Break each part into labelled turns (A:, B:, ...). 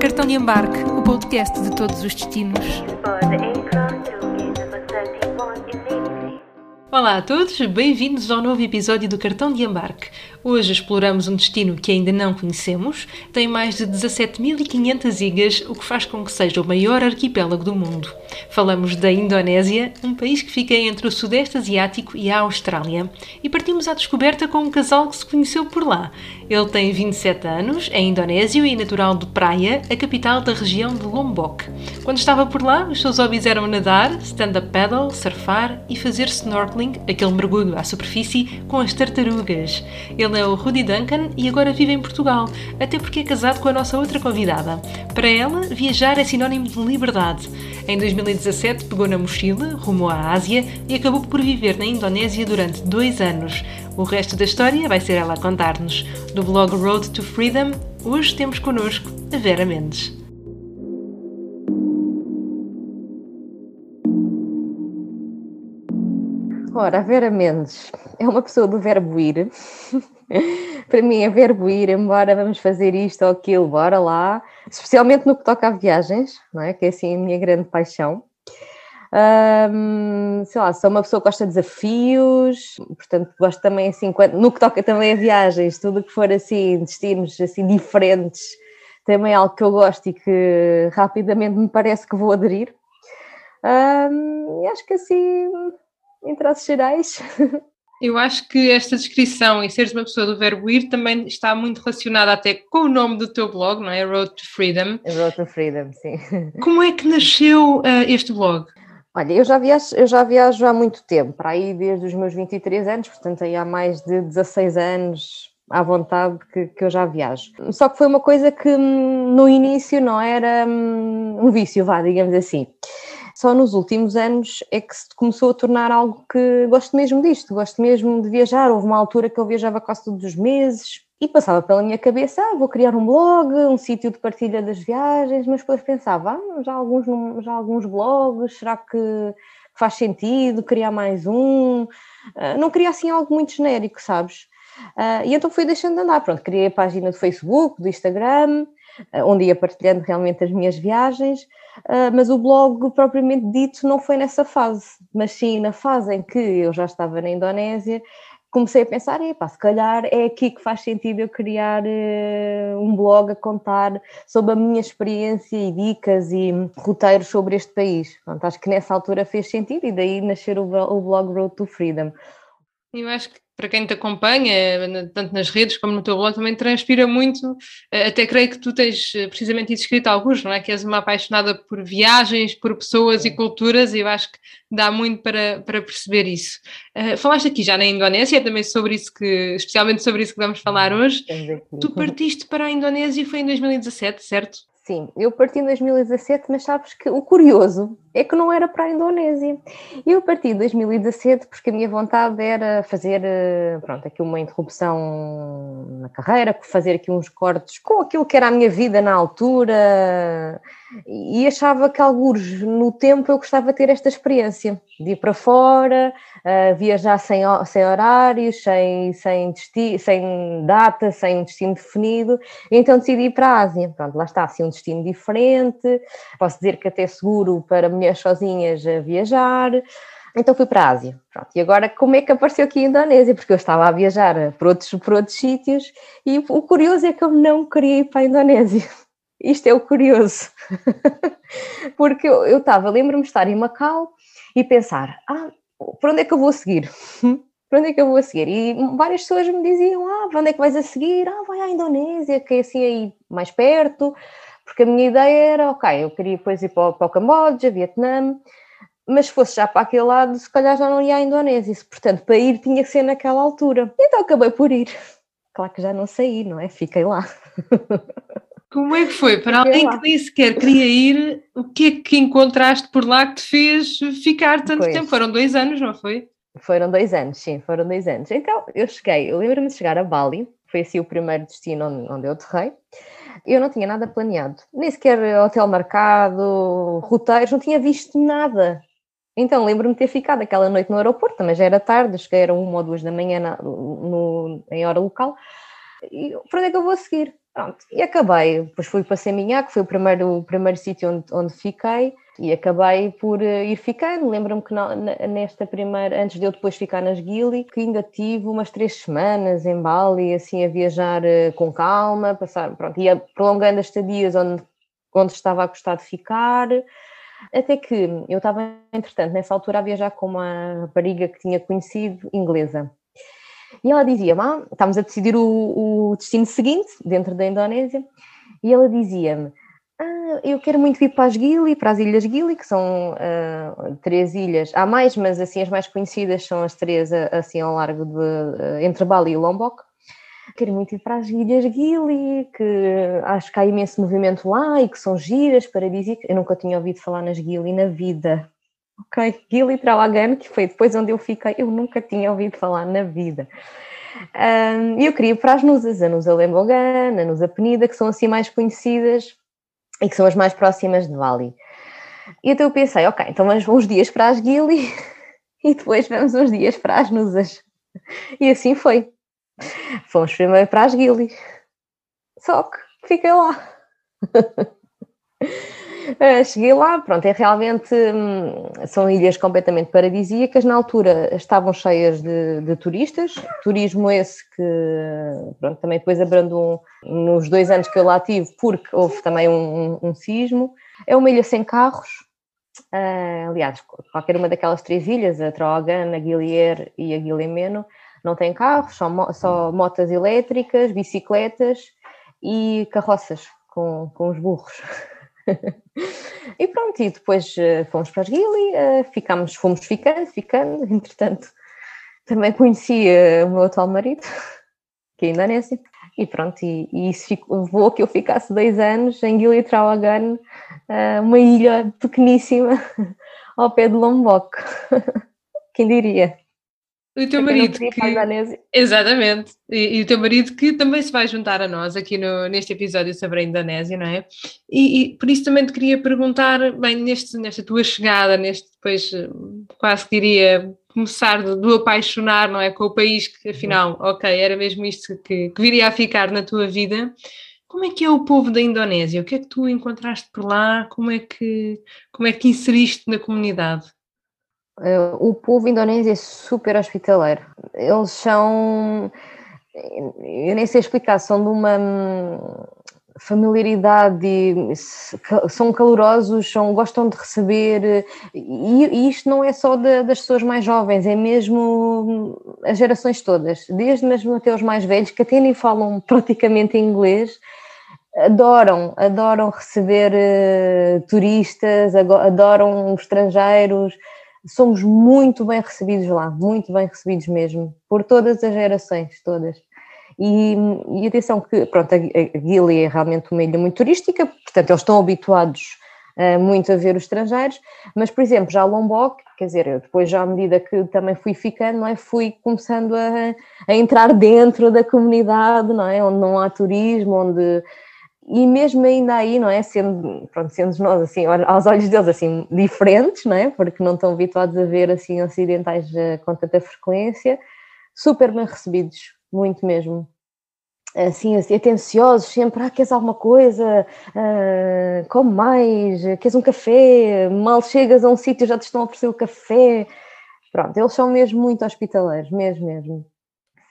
A: Cartão de embarque, o podcast de todos os destinos.
B: For the aircraft to gate number 31 immediately.
A: Olá a todos, bem-vindos ao novo episódio do Cartão de Embarque. Hoje exploramos um destino que ainda não conhecemos, tem mais de 17.500 ilhas, o que faz com que seja o maior arquipélago do mundo. Falamos da Indonésia, um país que fica entre o Sudeste Asiático e a Austrália, e partimos à descoberta com um casal que se conheceu por lá. Ele tem 27 anos, é indonésio e natural de Praia, a capital da região de Lombok. Quando estava por lá, os seus hobbies eram nadar, stand-up paddle, surfar e fazer snorkeling, aquele mergulho à superfície, com as tartarugas. Ele é o Rudy Duncan e agora vive em Portugal, até porque é casado com a nossa outra convidada. Para ela, viajar é sinónimo de liberdade. Em 2017 pegou na mochila, rumou à Ásia e acabou por viver na Indonésia durante dois anos. O resto da história vai ser ela a contar-nos. Do blog Road to Freedom, hoje temos connosco a Vera Mendes.
C: Ora, a Vera Mendes é uma pessoa do verbo ir. Para mim é verbo ir, embora vamos fazer isto ou aquilo, bora lá. Especialmente no que toca a viagens, não é? Que é assim a minha grande paixão. Ahm, sei lá, sou uma pessoa que gosta de desafios, portanto gosto também assim, no que toca também a viagens, tudo que for assim, destinos assim diferentes, também é algo que eu gosto e que rapidamente me parece que vou aderir. Ahm, e acho que assim, em traços gerais,
A: Eu acho que esta descrição e seres uma pessoa do verbo ir também está muito relacionada até com o nome do teu blog, não é? Road to Freedom.
C: Road to Freedom, sim.
A: Como é que nasceu ah, este blog?
C: Olha, eu já, viajo, eu já viajo há muito tempo, para aí desde os meus 23 anos, portanto aí há mais de 16 anos à vontade que, que eu já viajo. Só que foi uma coisa que hum, no início não era hum, um vício, vá, digamos assim. Só nos últimos anos é que se começou a tornar algo que gosto mesmo disto, gosto mesmo de viajar. Houve uma altura que eu viajava quase todos os meses e passava pela minha cabeça, ah, vou criar um blog, um sítio de partilha das viagens, mas depois pensava, ah, já alguns, já alguns blogs, será que faz sentido criar mais um? Ah, não queria assim algo muito genérico, sabes? Ah, e então fui deixando de andar, pronto, criei a página do Facebook, do Instagram, onde ia partilhando realmente as minhas viagens, ah, mas o blog propriamente dito não foi nessa fase, mas sim na fase em que eu já estava na Indonésia, comecei a pensar, epá, se calhar é aqui que faz sentido eu criar eh, um blog a contar sobre a minha experiência e dicas e roteiros sobre este país. Pronto, acho que nessa altura fez sentido e daí nascer o blog Road to Freedom.
A: Eu acho que para quem te acompanha, tanto nas redes como no teu blog, também transpira muito. eh, Até creio que tu tens eh, precisamente isso escrito alguns, não é? Que és uma apaixonada por viagens, por pessoas e culturas, e eu acho que dá muito para, para perceber isso. Eh, falaste aqui já na Indonésia, é também sobre isso que, especialmente sobre isso que vamos falar hoje. Tu partiste para a Indonésia foi em 2017, certo?
C: Sim, eu parti em 2017, mas sabes que o curioso é que não era para a Indonésia. Eu parti em 2017 porque a minha vontade era fazer, eh, pronto, aqui uma interrupção na carreira, fazer aqui uns cortes com aquilo que era a minha vida na altura e achava que alguns no tempo eu gostava de ter esta experiência de ir para fora, eh, viajar sem, sem horários, sem, sem, sem data, sem um destino definido então decidi ir para a Ásia. Pronto, lá está, assim um destino diferente. Posso dizer que até seguro para mulheres sozinhas a viajar. Então fui para a Ásia. Pronto, e agora como é que apareceu aqui a Indonésia? Porque eu estava a viajar para outros, para outros sítios e o curioso é que eu não queria ir para a Indonésia. Isto é o curioso. Porque eu, estava, lembro-me de estar em Macau e pensar, ah, para onde é que eu vou seguir? para onde é que eu vou a seguir? E várias pessoas me diziam, ah, para onde é que vais a seguir? Ah, vai à Indonésia, que é assim aí mais perto, porque a minha ideia era, ok, eu queria depois ir para o, para o Camboja, Vietnã, mas se fosse já para aquele lado, se calhar já não ia à Indonésia, portanto, para ir tinha que ser naquela altura. Então acabei por ir. Claro que já não saí, não é? Fiquei lá.
A: Como é que foi? Para alguém que nem sequer queria ir, o que é que encontraste por lá que te fez ficar tanto
C: Pois.
A: tempo? Foram dois anos, não foi?
C: Foram dois anos, sim, foram dois anos. Então, eu cheguei, eu lembro-me de chegar a Bali, foi assim o primeiro destino onde, onde eu aterrei. Eu não tinha nada planeado, nem sequer hotel marcado, roteiros, não tinha visto nada. Então lembro-me de ter ficado aquela noite no aeroporto, mas já era tarde, cheguei era uma ou duas da manhã na, no, em hora local. E para onde é que eu vou seguir? Pronto, e acabei. Depois fui para Seminhac, foi o primeiro, o primeiro sítio onde, onde fiquei e acabei por uh, ir ficando. Lembro-me que nesta primeira, antes de eu depois ficar nas Gili, que ainda tive umas três semanas em Bali, assim a viajar uh, com calma, passar, pronto, ia prolongando as estadias onde, onde estava a gostar de ficar. Até que eu estava, entretanto, nessa altura a viajar com uma rapariga que tinha conhecido, inglesa. E ela dizia-me, ah, estávamos a decidir o, o destino seguinte, dentro da Indonésia, e ela dizia-me, ah, eu quero muito vir para as Gili, para as Ilhas Gili, que são uh, três ilhas. Há mais, mas assim as mais conhecidas são as três assim ao largo de uh, entre Bali e Lombok. Quero muito ir para as Ilhas Gili, que acho que há imenso movimento lá e que são giras, paradisíacas. Eu nunca tinha ouvido falar nas Gili na vida. Ok, Gili Trawagan, que foi depois onde eu fiquei, eu nunca tinha ouvido falar na vida. Um, eu queria ir para as Nusas, a Nusa Lembogan, a Nusa Penida, que são assim mais conhecidas e que são as mais próximas de Bali. E então eu pensei, ok, então vamos uns dias para as Gili e depois vamos uns dias para as Nusas. E assim foi. Fomos primeiro para as Gili. Só que fiquei lá. Uh, cheguei lá, pronto, é realmente hum, são ilhas completamente paradisíacas. Na altura estavam cheias de, de, turistas, turismo esse que pronto, também depois abrandou nos dois anos que eu lá tive, porque houve também um, um, sismo. É uma ilha sem carros, uh, aliás, qualquer uma daquelas três ilhas, a Traogan, a Guilier e a Guilhermeno, não tem carros, só, só motas elétricas, bicicletas e carroças com, com os burros. e pronto, e depois uh, fomos para as Gili, uh, ficámos, fomos ficando, ficando, entretanto também conheci uh, o meu atual marido, que é Indonésia, e pronto, e, e isso a que eu ficasse dois anos em Gili Trawangan, uma ilha pequeníssima ao pé de Lombok, quem diria?
A: O teu marido que... Exatamente. E, e, o teu marido que também se vai juntar a nós aqui no, neste episódio sobre a Indonésia, não é? E, e, por isso também te queria perguntar, bem, neste, nesta tua chegada, neste depois quase diria começar do, do, apaixonar, não é? Com o país que afinal, ok, era mesmo isto que, que viria a ficar na tua vida. Como é que é o povo da Indonésia? O que é que tu encontraste por lá? Como é que, como é que inseriste na comunidade?
C: Uh, o povo indonésio é super hospitaleiro. Eles são. Eu nem sei explicar, são de uma hum, familiaridade, são calorosos, são, gostam de receber, e, e isto não é só de, das pessoas mais jovens, é mesmo hum, as gerações todas, desde mesmo até os mais velhos, que até nem falam praticamente inglês, adoram, adoram receber uh, turistas, adoram estrangeiros, somos muito bem recebidos lá, muito bem recebidos mesmo, por todas as gerações, todas. E, e atenção que, pronto, a, Gili é realmente uma ilha muito turística, portanto eles estão habituados uh, muito a ver os estrangeiros, mas, por exemplo, já Lombok, quer dizer, eu depois já à medida que também fui ficando, não é, fui começando a, a entrar dentro da comunidade, não é, onde não há turismo, onde e mesmo ainda aí, não é? Sendo, pronto, sendo nós assim, aos olhos deles assim, diferentes, não é? Porque não estão habituados a ver assim ocidentais eh, com tanta frequência, super bem recebidos, muito mesmo. Assim, assim atenciosos, sempre, ah, queres alguma coisa? Uh, come mais, queres um café? Mal chegas a um sítio já te estão a oferecer o café. Pronto, eles são mesmo muito hospitaleiros, mesmo, mesmo.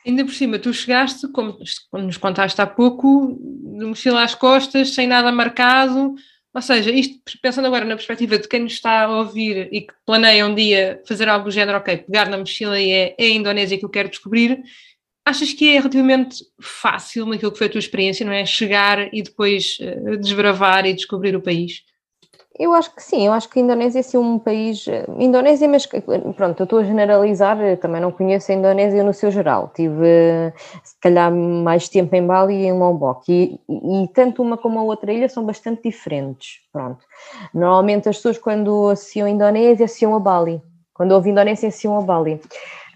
A: Ainda por cima, tu chegaste, como nos contaste há pouco, de mochila às costas, sem nada marcado. Ou seja, isto pensando agora na perspectiva de quem nos está a ouvir e que planeia um dia fazer algo do género, ok, pegar na mochila e é, é a Indonésia que eu quero descobrir, achas que é relativamente fácil naquilo que foi a tua experiência, não é? Chegar e depois uh, desbravar e descobrir o país?
C: Eu acho que sim, eu acho que a Indonésia é assim um país. Eh, Indonésia, mas pronto, eu estou a generalizar, também não conheço a Indonésia no seu geral. Tive se calhar mais tempo em Bali e em Lombok, e, e, tanto uma como a outra ilha são bastante diferentes. Pronto. Normalmente as pessoas, quando associam a Indonésia, associam a Bali. Quando ouvem Indonésia, associam a Bali.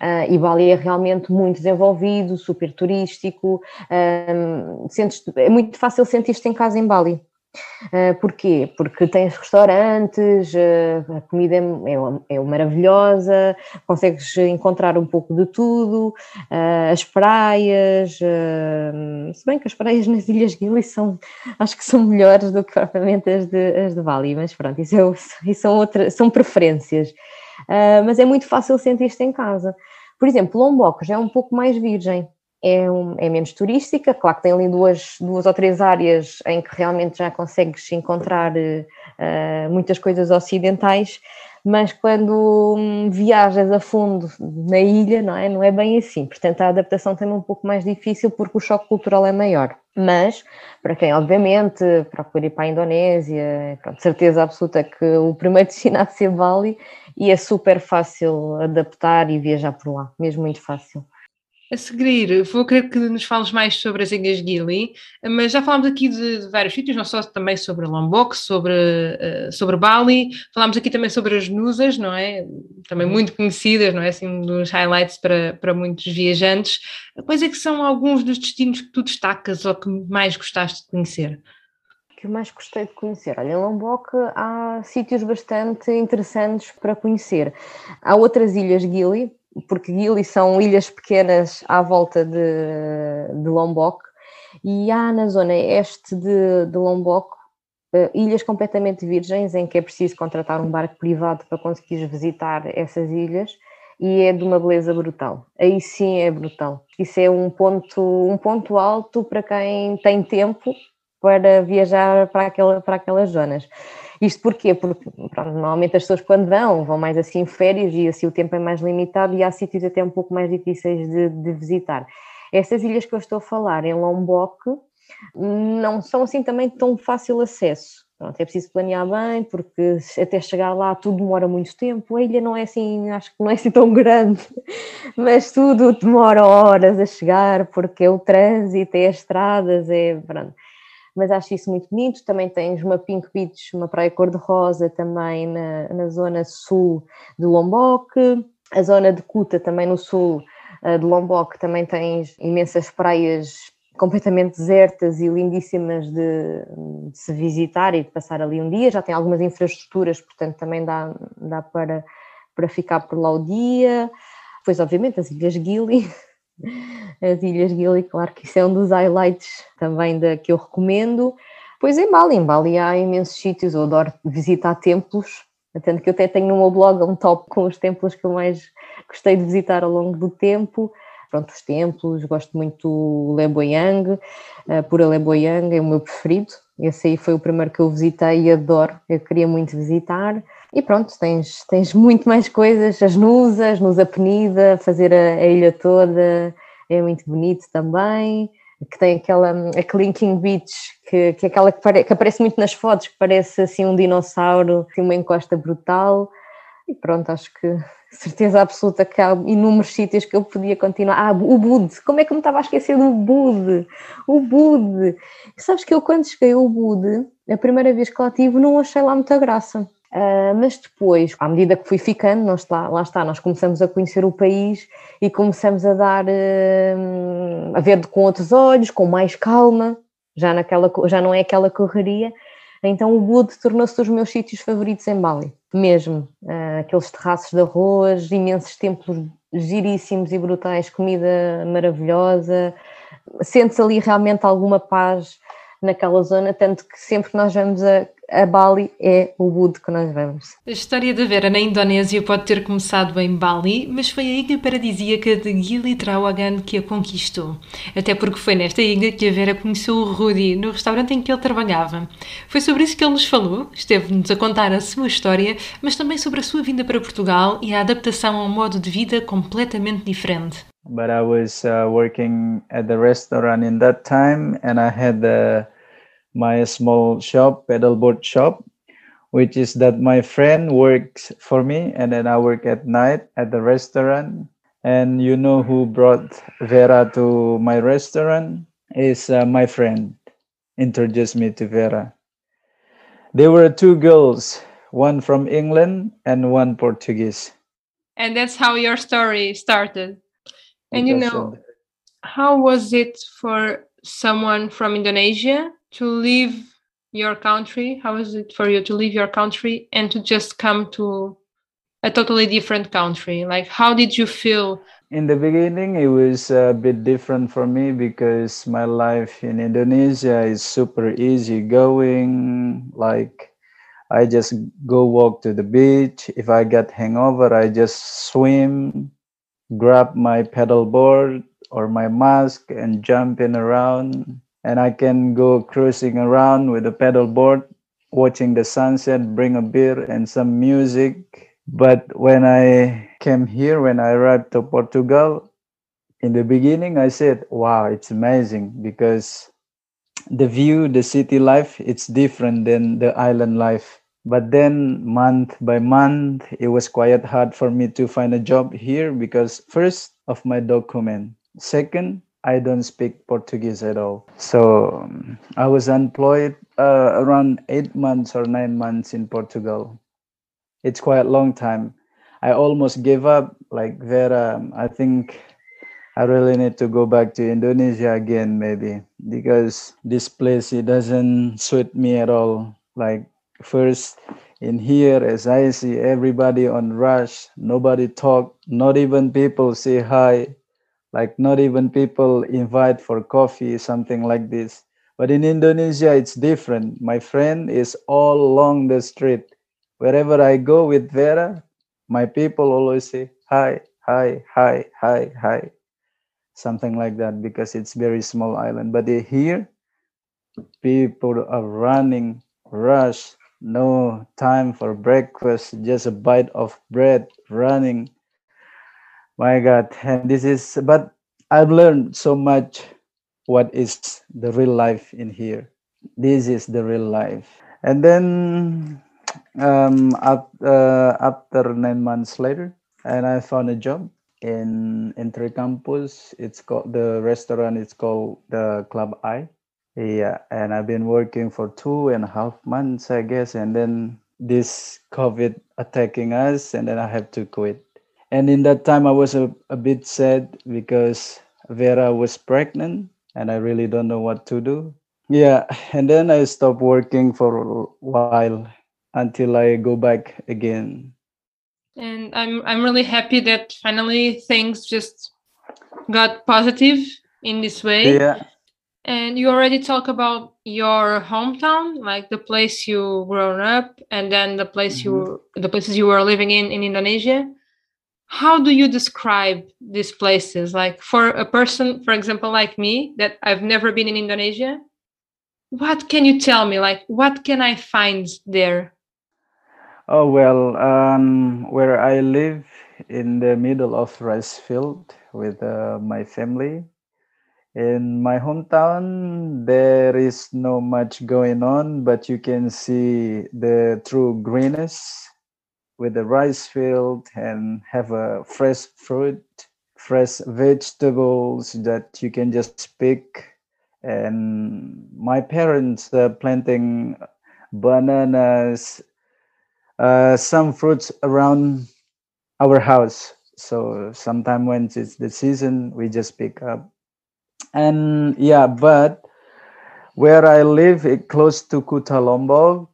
C: Uh, e Bali é realmente muito desenvolvido, super turístico. Um, sentes, é muito fácil sentir-te em casa em Bali Uh, porquê? Porque tens restaurantes, uh, a comida é, é, maravilhosa, consegues encontrar um pouco de tudo, uh, as praias, se bem que as praias nas Ilhas Gili são, acho que são melhores do que propriamente as de, as de Bali, mas pronto, isso, é, isso são, outra, são preferências. mas é muito fácil sentir-te em casa. Por exemplo, Lombok já é um pouco mais virgem, é, um, é, menos turística, claro que tem ali duas, duas ou três áreas em que realmente já consegues encontrar uh, muitas coisas ocidentais, mas quando hum, viajas a fundo na ilha, não é? Não é bem assim, portanto a adaptação também é um pouco mais difícil porque o choque cultural é maior. Mas, para quem obviamente procura ir para a Indonésia, pronto, certeza absoluta que o primeiro destino há de ser Bali e é super fácil adaptar e viajar por lá, mesmo muito fácil.
A: A seguir, vou querer que nos fales mais sobre as Ilhas Gili, mas já falámos aqui de, de vários sítios, não só também sobre Lombok, sobre, uh, sobre Bali, falámos aqui também sobre as Nusas, não é? Também uhum. muito conhecidas, não é? Assim, um dos highlights para, para muitos viajantes. Quais é que são alguns dos destinos que tu destacas ou que mais gostaste de conhecer?
C: que eu mais gostei de conhecer? Olha, em Lombok há sítios bastante interessantes para conhecer. Há outras ilhas Gili, porque Gili são ilhas pequenas à volta de, de Lombok, e há na zona este de, de Lombok uh, ilhas completamente virgens em que é preciso contratar um barco privado para conseguir visitar essas ilhas e é de uma beleza brutal. Aí sim é brutal. Isso é um ponto, um ponto alto para quem tem tempo para viajar para, aquela, para aquelas zonas. Isto porquê? Porque pronto, normalmente as pessoas quando vão, vão mais assim férias e assim o tempo é mais limitado e há sítios até um pouco mais difíceis de, de visitar. Essas ilhas que eu estou a falar, em Lombok, não são assim também tão fácil acesso. Pronto, é preciso planear bem, porque até chegar lá tudo demora muito tempo. A ilha não é assim, acho que não é assim tão grande, mas tudo demora horas a chegar, porque é o trânsito, é as estradas, é. Pronto mas acho isso muito bonito. Também tens uma Pink Beach, uma praia cor-de-rosa também na, na zona sul de Lombok, a zona de Kuta também no sul uh, de Lombok também tens imensas praias completamente desertas e lindíssimas de, de, se visitar e de passar ali um dia. Já tem algumas infraestruturas, portanto também dá, dá para, para ficar por lá o dia. Depois, obviamente, as Ilhas Gili, as Ilhas Gili, claro que isso é um dos highlights também da, que eu recomendo. Pois em Bali, em Bali há imensos sítios, eu adoro visitar templos, tanto que eu até tenho no meu blog um top com os templos que eu mais gostei de visitar ao longo do tempo. Pronto, os templos, gosto muito do Leboyang, uh, Pura Leboyang é o meu preferido, esse aí foi o primeiro que eu visitei e adoro, eu queria muito visitar. E pronto, tens, tens muito mais coisas, as Nusas, Nusa Penida, fazer a, a, ilha toda é muito bonito também, que tem aquela, a Clinking Beach, que, que é aquela que, pare, que aparece muito nas fotos, que parece assim um dinossauro, assim uma encosta brutal, e pronto, acho que certeza absoluta que há inúmeros sítios que eu podia continuar. Ah, o Bud, como é que eu me estava a esquecer do Bud? O Bud! Sabes que eu quando cheguei ao Bud, a primeira vez que lá tive, não achei lá muita graça Uh, mas depois, à medida que fui ficando, nós, lá, lá está, nós começamos a conhecer o país e começamos a dar, uh, a ver com outros olhos, com mais calma, já, naquela, já não é aquela correria. Então o Bud tornou-se dos meus sítios favoritos em Bali, mesmo. Uh, aqueles terraços de arroz, imensos templos giríssimos e brutais, comida maravilhosa. Sente-se ali realmente alguma paz naquela zona, tanto que sempre que nós vamos a, a Bali é o Bud que nós vamos.
A: A história da Vera na Indonésia pode ter começado em Bali, mas foi a ilha paradisíaca de Gili Trawangan que a conquistou. Até porque foi nesta ilha que a Vera conheceu o Rudy, no restaurante em que ele trabalhava. Foi sobre isso que ele nos falou, esteve-nos a contar a sua história, mas também sobre a sua vinda para Portugal e a adaptação a um modo de vida completamente diferente.
D: But I was uh, working at the restaurant in that time and I had the my small shop, pedalboard shop, which is that my friend works for me and then I work at night at the restaurant. And you know who brought Vera to my restaurant is uh, my friend introduced me to Vera. There were two girls, one from England and one Portuguese.
A: And that's how your story started. And you know, how was it for someone from Indonesia to leave your country? How is it for you to leave your country and to just come to a totally different country? Like, how did you feel?
D: In the beginning, it was a bit different for me because my life in Indonesia is super easy going. Like, I just go walk to the beach. If I get hangover, I just swim, grab my pedal board or my mask and jump in around. And I can go cruising around with a pedal board, watching the sunset, bring a beer and some music. But when I came here, when I arrived to Portugal, in the beginning, I said, wow, it's amazing because the view, the city life, it's different than the island life but then month by month it was quite hard for me to find a job here because first of my document second i don't speak portuguese at all. So um, i was employed uh, around eight months or nine months in portugal. It's quite a long time. I almost gave up like vera um, i think i really need to go back to indonesia again maybe because this place it doesn't suit me at all. Like first in here as i see everybody on rush nobody talk not even people say hi like not even people invite for coffee something like this. But in indonesia it's different. My friend is all along the street. Wherever i go with vera my people always say hi hi hi hi hi. Something like that because it's very small island. But here people are running rush no time for breakfast, just a bite of bread running. My God, and this is, but I've learned so much what is the real life in here. This is the real life. And then um, uh, after nine months later, and I found a job in Entre Campus. It's called the restaurant. It's called the Club I yeah, and I've been working for two and a half months, I guess, and then this COVID attacking us, and then I have to quit. And in that time, I was a, a bit sad because Vera was pregnant, and I really don't know what to do. Yeah, and then I stopped working for a while until I go back again.
A: And I'm I'm really happy that finally things just got positive in this way.
D: Yeah
A: and you already talk about your hometown, like the place you grown up, and then the place mm-hmm. you the places you were living in in Indonesia. How do you describe these places? Like for a person, for example, like me, that I've never been in Indonesia, what can you tell me? Like what can I find there?
D: Oh well, um, where I live in the middle of rice field with uh, my family in my hometown there is no much going on but you can see the true greenness with the rice field and have a fresh fruit fresh vegetables that you can just pick. And my parents are planting bananas uh, some fruits around our house. So sometime when it's the season we just pick up. And yeah but where i live it close to kuta lombok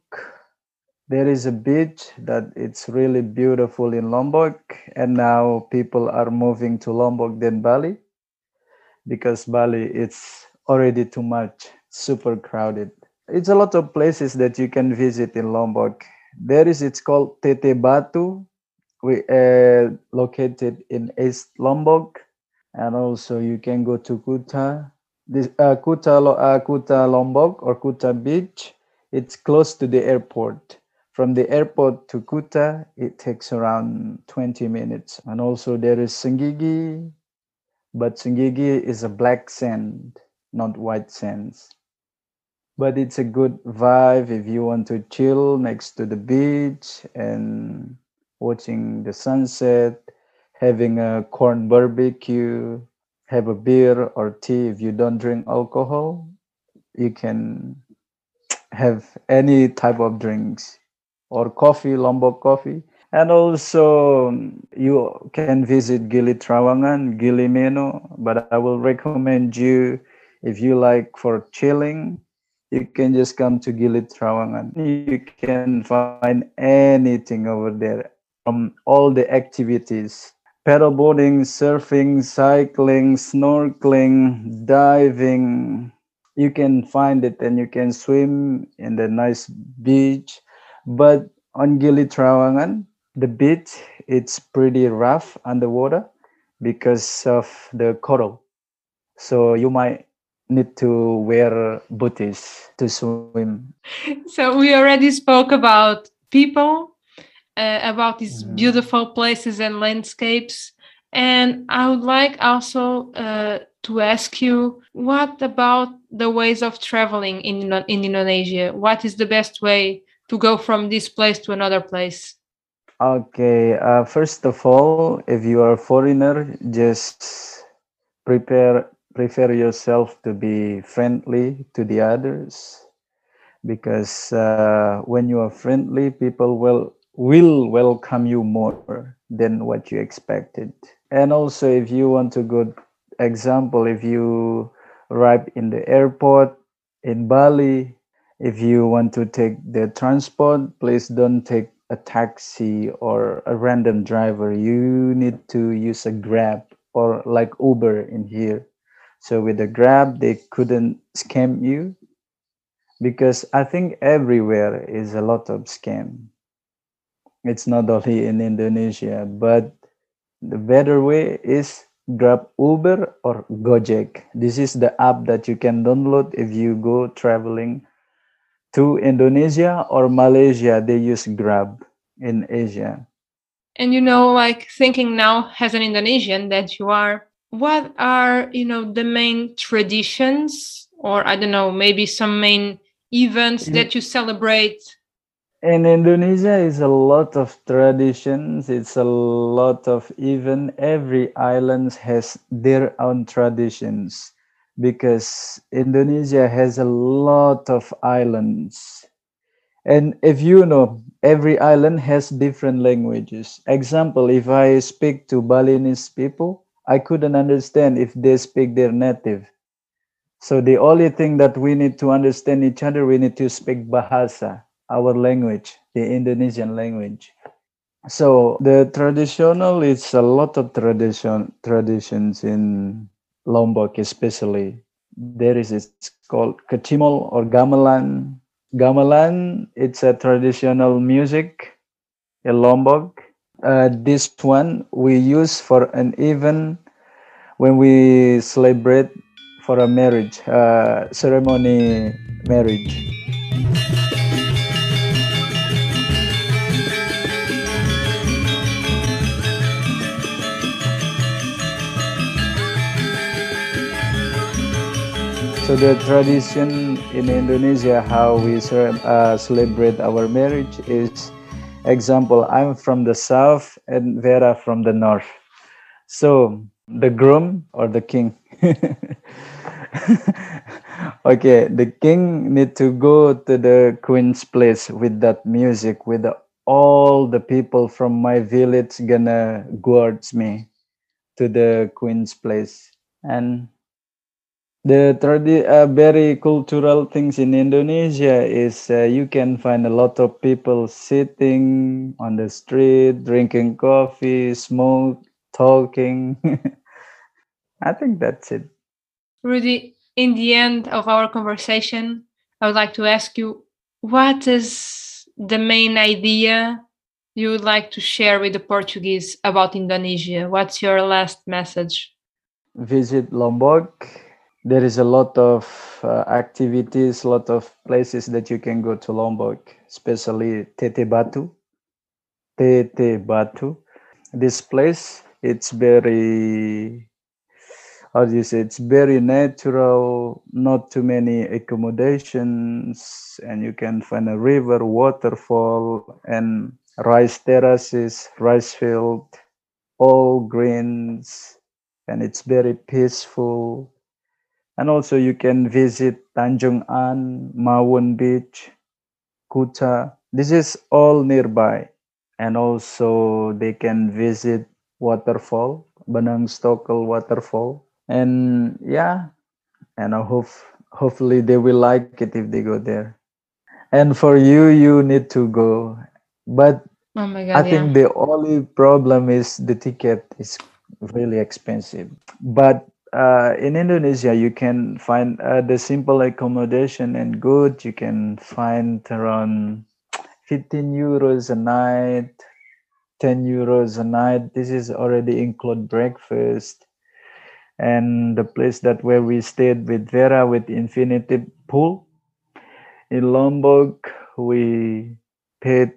D: there is a beach that it's really beautiful in lombok and now people are moving to lombok than bali because bali it's already too much super crowded it's a lot of places that you can visit in lombok there is it's called tete batu we uh, located in east lombok and also you can go to Kuta, this uh, Kuta, uh, Kuta Lombok or Kuta Beach. It's close to the airport. From the airport to Kuta, it takes around 20 minutes. And also there is Sengigi, but Sengigi is a black sand, not white sands. But it's a good vibe if you want to chill next to the beach and watching the sunset having a corn barbecue, have a beer or tea. If you don't drink alcohol, you can have any type of drinks or coffee, Lombok coffee. And also um, you can visit Gili Trawangan, Gili Meno, but I will recommend you if you like for chilling, you can just come to Gili Trawangan. You can find anything over there from all the activities paddleboarding, surfing, cycling, snorkeling, diving. You can find it and you can swim in the nice beach. But on Gili Trawangan, the beach it's pretty rough underwater because of the coral. So you might need to wear booties to swim.
A: So we already spoke about people, uh, about these
D: Mhm.
A: beautiful places and landscapes. And I would like also uh, to ask you what about the ways of traveling in, in Indonesia? What is the best way to go from this place to another place?
D: Okay, uh, first of all, if you are a foreigner, just prepare prepare yourself to be friendly to the others, because uh, when you are friendly, people will will welcome you more than what you expected. And also, if you want to go, example, if you arrive in the airport in Bali, if you want to take the transport, please don't take a taxi or a random driver. You need to use a Grab or like Uber in here. So with the Grab, they couldn't scam you because I think everywhere is a lot of scam. It's not only in Indonesia, but the better way is Grab Uber or Gojek. This is the app that you can download if you go traveling to Indonesia or Malaysia. They use Grab in Asia.
A: And you know, like thinking now as an Indonesian that you are, what are, you know, the main traditions or I don't know, maybe some main events
D: Mhm.
A: that you celebrate
D: In Indonesia is a lot of traditions. It's a lot of even every island has their own traditions because Indonesia has a lot of islands. And if you know, every island has different languages. Example, if I speak to Balinese people, I couldn't understand if they speak their native. So the only thing that we need to understand each other, we need to speak Bahasa, our language, the Indonesian language. So the traditional it's a lot of tradition traditions in Lombok, especially. There is it's called Kecimol or Gamelan. Gamelan, it's a traditional music in Lombok. Uh, this one we use for an event when we celebrate for a marriage, uh, ceremony marriage. So the tradition in Indonesia, how we uh, celebrate our marriage is, example, I'm from the south and Vera from the north. So the groom or the king. okay, the king need to go to the queen's place with that music, with the, all the people from my village gonna guards me to the queen's place and the tradi- uh, very cultural things in Indonesia is uh, you can find a lot of people sitting on the street, drinking coffee, smoke, talking. I think that's it.
A: Rudy, in the end of our conversation, I would like to ask you what is the main idea you would like to share with the Portuguese about Indonesia? What's your last message?
D: Visit Lombok. There is a lot of uh, activities, a lot of places that you can go to Lombok, especially Tete Batu. Tete Batu. This place, it's very how do you say it's very natural not too many accommodations and you can find a river waterfall and rice terraces rice field all greens and it's very peaceful and also you can visit tanjung an mawon beach kuta this is all nearby and also they can visit waterfall Benang Stokel waterfall and yeah and I hope hopefully they will like it if they go there. And for you, you need to go. But
A: Oh my
D: I
A: yeah.
D: think the only problem is the ticket is really expensive. But uh, in Indonesia, you can find uh, the simple accommodation and good. You can find around 15 euros a night, 10 euros a night. This is already include breakfast. And the place that where we stayed with Vera with infinity pool in Lombok, we paid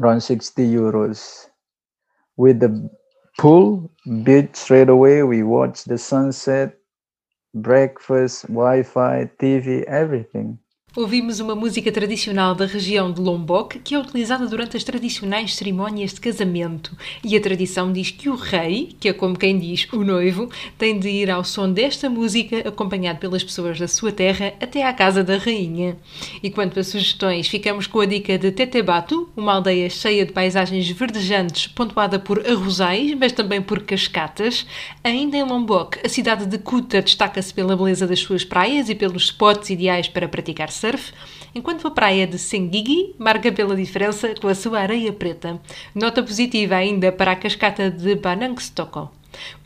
D: around 60 euros with the pool beach straight away. We watch the sunset breakfast wi-fi tv everything
A: Ouvimos uma música tradicional da região de Lombok que é utilizada durante as tradicionais cerimónias de casamento. E a tradição diz que o rei, que é como quem diz o noivo, tem de ir ao som desta música acompanhado pelas pessoas da sua terra até à casa da rainha. E quanto a sugestões, ficamos com a dica de Tetebatu, uma aldeia cheia de paisagens verdejantes, pontuada por arrozais, mas também por cascatas. Ainda em Lombok, a cidade de Kuta destaca-se pela beleza das suas praias e pelos spots ideais para praticar surf, enquanto a praia de Senggigi marca pela diferença com a sua areia preta. Nota positiva ainda para a cascata de Banangstoko.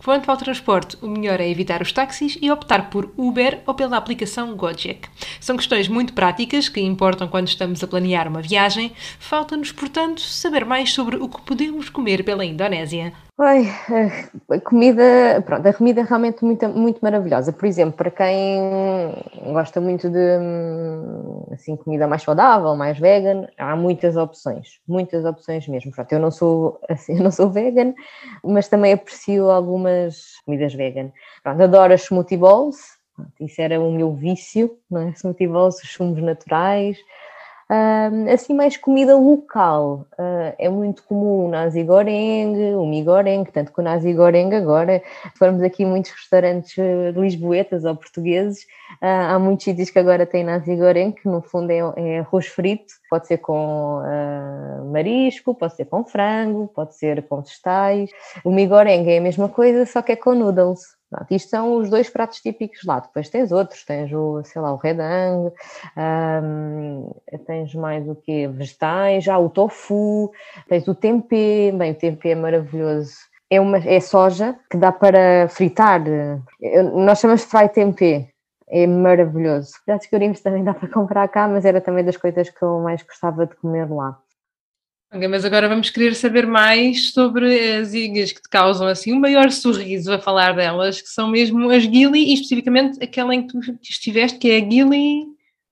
A: Quanto ao transporte, o melhor é evitar os táxis e optar por Uber ou pela aplicação Gojek. São questões muito práticas que importam quando estamos a planear uma viagem. Falta-nos, portanto, saber mais sobre o que podemos comer pela Indonésia.
C: Ai, a comida, pronto, a comida é realmente muito, muito maravilhosa. Por exemplo, para quem gosta muito de assim, comida mais saudável, mais vegan, há muitas opções, muitas opções mesmo. Pronto, eu não sou assim, eu não sou vegan, mas também aprecio algumas comidas vegan. Pronto, adoro as smoothie pronto, isso era o meu vício, não é? Smoothie bowls, os sumos naturais. Assim, mais comida local. Uh, é muito comum o nasi goreng, o mi tanto que o nasi goreng agora, formos aqui muitos restaurantes uh, lisboetas ou portugueses, uh, há muitos sítios que agora têm nasi goreng, que no fundo é, é arroz frito, pode ser com marisco, pode ser com frango, pode ser com vegetais. O mi é a mesma coisa, só que é com noodles. Pronto, isto são os dois pratos típicos lá. Depois tens outros, tens o, sei lá, o redang, tens mais o quê? Vegetais, já o tofu, tens o tempê, bem, o tempê é maravilhoso. É, uma, é soja que dá para fritar. Eu, nós chamamos de fry tempê. É maravilhoso. Já descobrimos também dá para comprar cá, mas era também das coisas que eu mais gostava de comer lá.
A: Mas agora vamos querer saber mais sobre as ilhas que te causam assim o maior sorriso a falar delas, que são mesmo as Gili e especificamente aquela em que tu estiveste, que é a Gili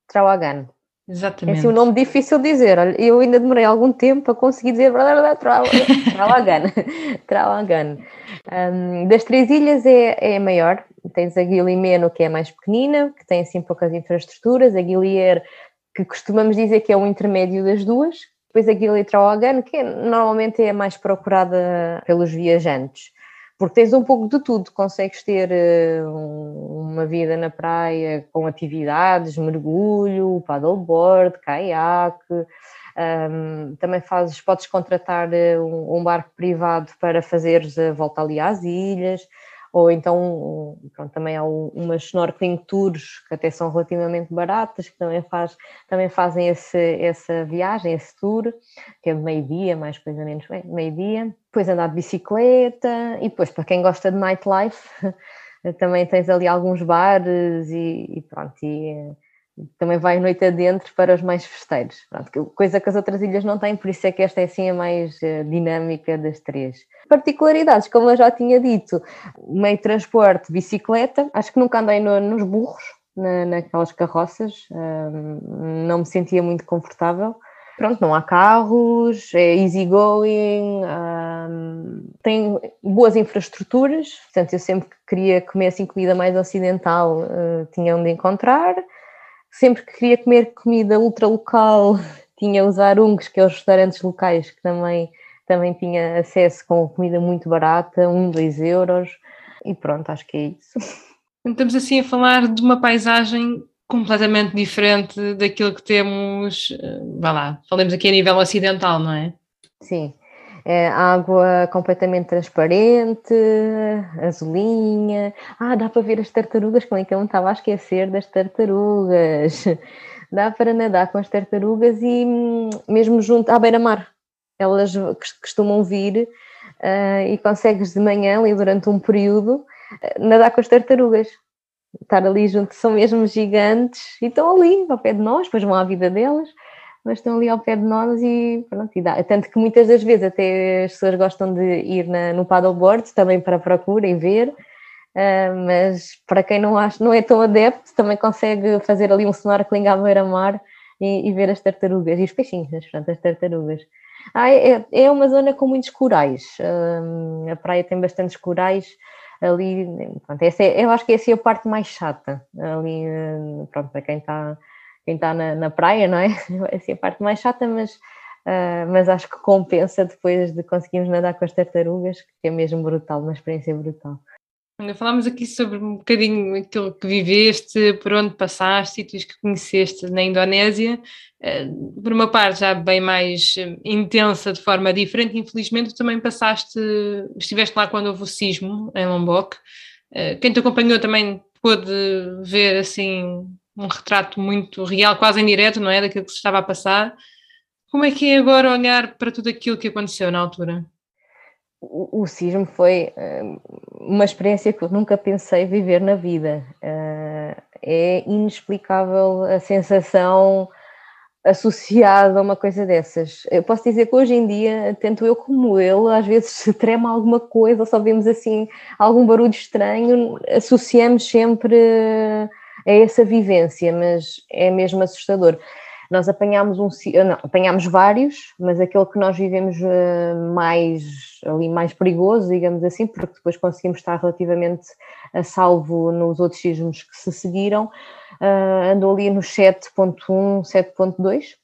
C: Trawagan. É
A: Exatamente.
C: assim um nome difícil de dizer. Olha, eu ainda demorei algum tempo a conseguir dizer Trawagan. Trawagan. Um, das três ilhas é, é a maior. Tens a Gili Meno, que é a mais pequenina, que tem assim poucas infraestruturas. A Gilier, que costumamos dizer que é o intermédio das duas. Depois a Gili Trawagan, que normalmente é a mais procurada pelos viajantes. Porque tens um pouco de tudo, consegues ter uh, uma vida na praia com atividades, mergulho, paddleboard, caiaque, um, também fazes, podes contratar um, um, barco privado para fazeres a volta ali às ilhas, ou então pronto, também há umas snorkeling tours que até são relativamente baratas, que também, faz, também fazem esse, essa viagem, esse tour, que é de meio-dia, mais coisa menos meio-dia. Depois andar de bicicleta e depois para quem gosta de nightlife também tens ali alguns bares e, e pronto, e, também vai noite adentro para os mais festeiros, pronto, coisa que as outras ilhas não têm, por isso é que esta é assim a mais dinâmica das três. Particularidades, como eu já tinha dito, meio de transporte, bicicleta, acho que nunca andei no, nos burros, na, naquelas carroças, não me sentia muito confortável. Pronto, não há carros, é easygoing, tem boas infraestruturas, portanto eu sempre que queria comer assim comida mais ocidental uh, tinha onde encontrar, sempre que queria comer comida ultra local tinha os arungues, que é os restaurantes locais que também, também tinha acesso com comida muito barata, um, dois euros e pronto, acho que é isso.
A: Estamos assim a falar de uma paisagem completamente diferente daquilo que temos, vá lá, falemos aqui a nível ocidental, não é?
C: Sim, água completamente transparente, azulinha. Ah, dá para ver as tartarugas, como é que eu não estava a esquecer das tartarugas. Dá para nadar com as tartarugas e hum, mesmo junto à beira-mar. Elas costumam vir uh, e consegues de manhã, ali durante um período, nadar com as tartarugas. Estar ali junto, são mesmo gigantes e estão ali ao pé de nós, depois vão à vida delas mas estão ali ao pé de nós e pronto, e dá. Tanto que muitas das vezes até as pessoas gostam de ir na, no paddleboard também para procura e ver, uh, mas para quem não, acha, não é tão adepto também consegue fazer ali um snorkeling à beira-mar e, e, ver as tartarugas e os peixinhos, portanto, as tartarugas. Ah, é, é uma zona com muitos corais, uh, a praia tem bastantes corais ali, pronto, essa é, eu acho que essa é a parte mais chata ali, uh, pronto, para quem está quem está na, na praia, não é? Ser a parte mais chata, mas, uh, mas acho que compensa depois de conseguirmos nadar com as tartarugas, que é mesmo brutal, uma experiência brutal.
A: Falámos aqui sobre um bocadinho aquilo que viveste, por onde passaste, sítios que conheceste na Indonésia, ah, por uma parte já bem mais intensa, de forma diferente, infelizmente também passaste, estiveste lá quando houve o sismo em Lombok, ah, quem te acompanhou também pôde ver assim um retrato muito real, quase em direto, não é? Daquilo que se estava a passar. Como é que é agora olhar para tudo aquilo que aconteceu na altura?
C: O, o sismo foi uh, uma experiência que eu nunca pensei viver na vida. Uh, é inexplicável a sensação associada a uma coisa dessas. Eu posso dizer que hoje em dia, tanto eu como ele, às vezes se trema alguma coisa ou só vemos assim algum barulho estranho, associamos sempre é essa vivência, mas é mesmo assustador. Nós apanhámos um, não, apanhámos vários, mas aquele que nós vivemos eh, mais ali mais perigoso, digamos assim, porque depois conseguimos estar relativamente a salvo nos outros sismos que se seguiram, uh, andou ali no 7.1, 7.2,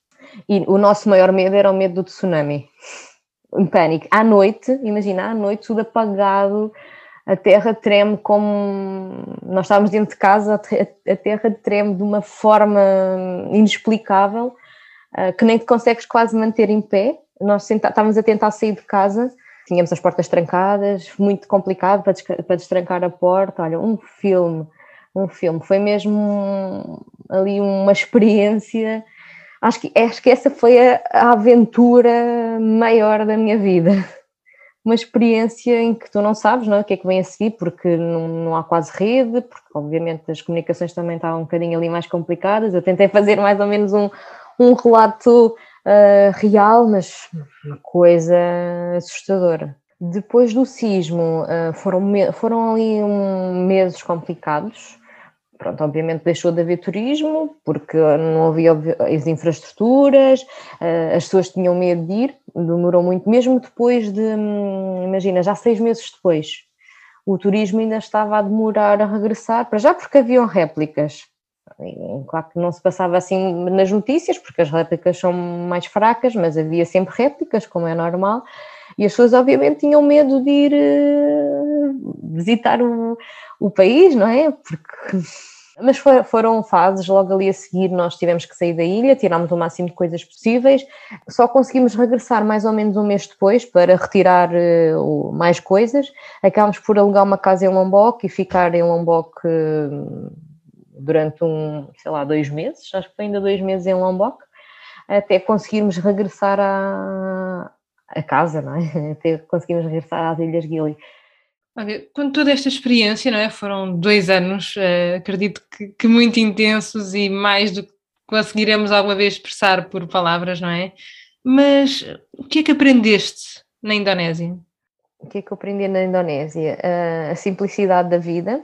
C: e o nosso maior medo era o medo do tsunami. Em pânico. À noite, imagina, à noite, tudo apagado, a terra treme como nós estávamos dentro de casa, a terra treme de uma forma inexplicável ah, que nem te consegues quase manter em pé. Nós estávamos a tentar sair de casa, tínhamos as portas trancadas, muito complicado para, destrancar a porta. Olha, um filme, um filme, foi mesmo ali uma experiência. Acho que, acho que essa foi a, a aventura maior da minha vida uma experiência em que tu não sabes não, é? o que é que vem a seguir, porque não, não há quase rede, porque obviamente as comunicações também estavam um bocadinho ali mais complicadas. Eu tentei fazer mais ou menos um, um relato uh, real, mas uma coisa assustadora. Depois do sismo, uh, foram, foram ali um, meses complicados pronto, obviamente deixou de haver turismo porque não havia as infraestruturas, eh, as pessoas tinham medo de ir, demorou muito, mesmo depois de, hum, imagina, já seis meses depois, o turismo ainda estava a demorar a regressar, para já porque haviam réplicas. Claro que não se passava assim nas notícias, porque as réplicas são mais fracas, mas havia sempre réplicas, como é normal, e as pessoas obviamente tinham medo de ir eh, visitar o, o país, não é? Porque mas foram fases, logo ali a seguir nós tivemos que sair da ilha, tirámos o máximo de coisas possíveis, só conseguimos regressar mais ou menos um mês depois para retirar uh, mais coisas, acabámos por alugar uma casa em Lombok e ficar em Lombok uh, durante um, sei lá, dois meses, acho que foi ainda dois meses em Lombok, até conseguirmos regressar à, à casa, não é? Até conseguirmos regressar às Ilhas Gili.
A: Olha, com toda esta experiência, não é? Foram dois anos, uh, acredito que, que, muito intensos e mais do que conseguiremos alguma vez expressar por palavras, não é? Mas o que é que aprendeste na Indonésia?
C: O que é que eu aprendi na Indonésia? Uh, a simplicidade da vida,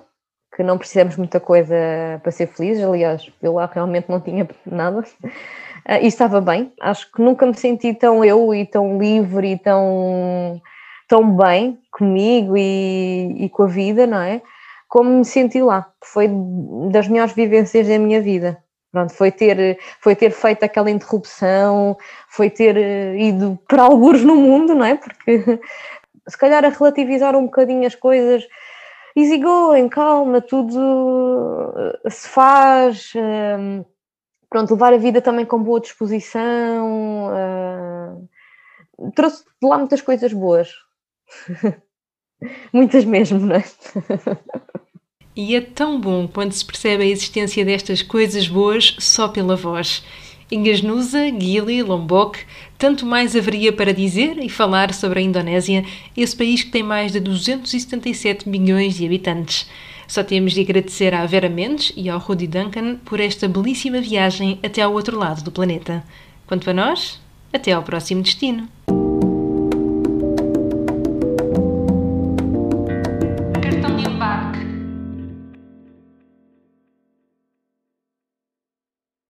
C: que não precisamos muita coisa para ser felizes. Aliás, eu lá realmente não tinha nada. Uh, e estava bem. Acho que nunca me senti tão eu e tão livre e tão tão bem comigo e, e com a vida, não é? Como me senti lá. Foi das melhores vivências da minha vida. Pronto, foi ter, foi ter feito aquela interrupção, foi ter eh, ido para alguns no mundo, não é? Porque se calhar a relativizar um bocadinho as coisas, easy going, calma, tudo eh, se faz. Um, pronto, levar a vida também com boa disposição. Trouxe de lá muitas coisas boas. muitas mesmo, não é?
A: E é tão bom quando se percebe a existência destas coisas boas só pela voz. Ingasnusa, Gili, Lombok, tanto mais haveria para dizer e falar sobre a Indonésia, esse país que tem mais de 277 milhões de habitantes. Só temos de agradecer à Vera Mendes e ao Rudy Duncan por esta belíssima viagem até ao outro lado do planeta. Quanto a nós, até ao próximo destino.